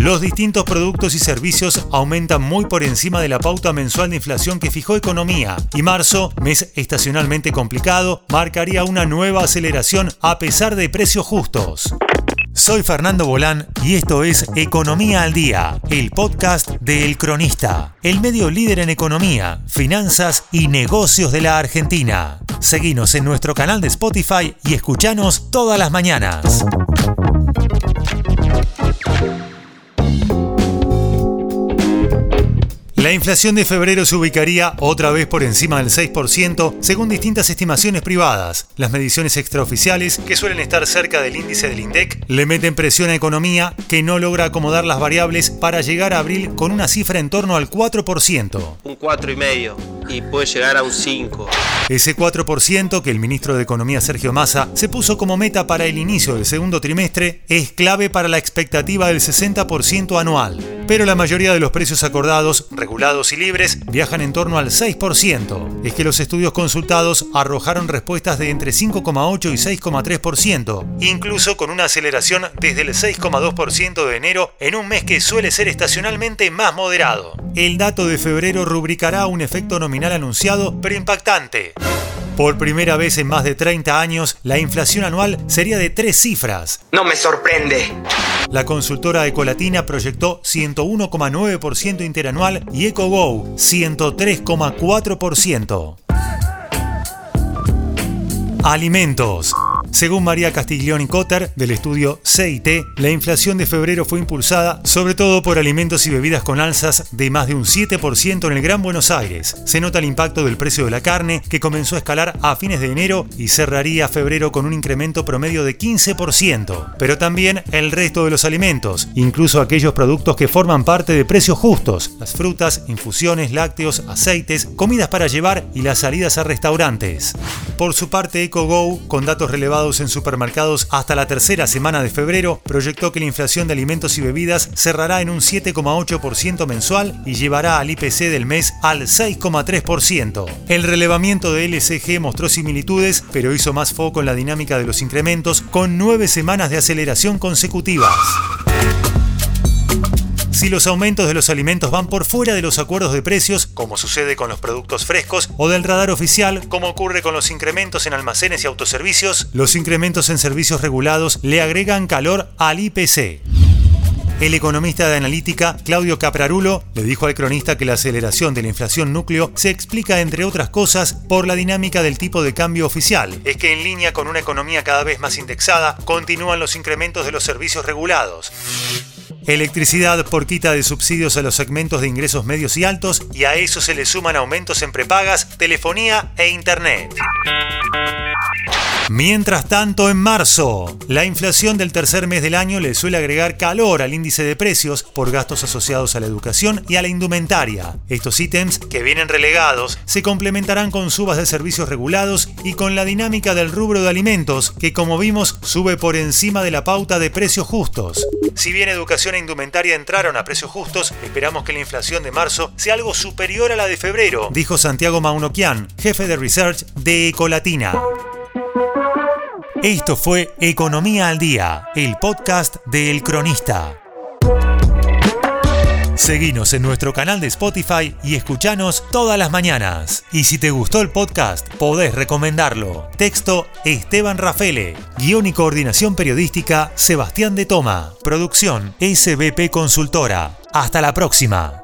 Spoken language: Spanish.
Los distintos productos y servicios aumentan muy por encima de la pauta mensual de inflación que fijó Economía y marzo, mes estacionalmente complicado, marcaría una nueva aceleración a pesar de precios justos. Soy Fernando Bolán y esto es Economía al Día, el podcast de El Cronista, el medio líder en economía, finanzas y negocios de la Argentina. Seguinos en nuestro canal de Spotify y escuchanos todas las mañanas. La inflación de febrero se ubicaría otra vez por encima del 6%, según distintas estimaciones privadas. Las mediciones extraoficiales, que suelen estar cerca del índice del INDEC, le meten presión a economía que no logra acomodar las variables para llegar a abril con una cifra en torno al 4%. Un 4,5% y puede llegar a un 5%. Ese 4% que el ministro de Economía Sergio Massa se puso como meta para el inicio del segundo trimestre es clave para la expectativa del 60% anual. Pero la mayoría de los precios acordados regulados y libres viajan en torno al 6%. Es que los estudios consultados arrojaron respuestas de entre 5,8 y 6,3%, incluso con una aceleración desde el 6,2% de enero en un mes que suele ser estacionalmente más moderado. El dato de febrero rubricará un efecto nominal anunciado pero impactante. Por primera vez en más de 30 años, la inflación anual sería de tres cifras. No me sorprende. La consultora Ecolatina proyectó 101,9% interanual y EcoGo 103,4%. Alimentos. Según María Castiglioni Cotter, del estudio CIT, la inflación de febrero fue impulsada sobre todo por alimentos y bebidas con alzas de más de un 7% en el Gran Buenos Aires. Se nota el impacto del precio de la carne, que comenzó a escalar a fines de enero y cerraría febrero con un incremento promedio de 15%. Pero también el resto de los alimentos, incluso aquellos productos que forman parte de precios justos, las frutas, infusiones, lácteos, aceites, comidas para llevar y las salidas a restaurantes. Por su parte, EcoGo, con datos relevados en supermercados hasta la tercera semana de febrero, proyectó que la inflación de alimentos y bebidas cerrará en un 7,8% mensual y llevará al IPC del mes al 6,3%. El relevamiento de LCG mostró similitudes, pero hizo más foco en la dinámica de los incrementos, con nueve semanas de aceleración consecutivas. Si los aumentos de los alimentos van por fuera de los acuerdos de precios, como sucede con los productos frescos, o del radar oficial, como ocurre con los incrementos en almacenes y autoservicios, los incrementos en servicios regulados le agregan calor al IPC. El economista de analítica, Claudio Caprarulo, le dijo al cronista que la aceleración de la inflación núcleo se explica, entre otras cosas, por la dinámica del tipo de cambio oficial. Es que en línea con una economía cada vez más indexada, continúan los incrementos de los servicios regulados. Electricidad por quita de subsidios a los segmentos de ingresos medios y altos y a eso se le suman aumentos en prepagas, telefonía e internet. Mientras tanto, en marzo, la inflación del tercer mes del año le suele agregar calor al índice de precios por gastos asociados a la educación y a la indumentaria. Estos ítems, que vienen relegados, se complementarán con subas de servicios regulados y con la dinámica del rubro de alimentos, que como vimos sube por encima de la pauta de precios justos. Si bien educación e indumentaria entraron a precios justos, esperamos que la inflación de marzo sea algo superior a la de febrero, dijo Santiago Maunoquian, jefe de research de Ecolatina. Esto fue Economía al Día, el podcast de El Cronista. Seguinos en nuestro canal de Spotify y escuchanos todas las mañanas. Y si te gustó el podcast, podés recomendarlo. Texto Esteban Rafele. Guión y coordinación periodística Sebastián de Toma. Producción SBP Consultora. Hasta la próxima.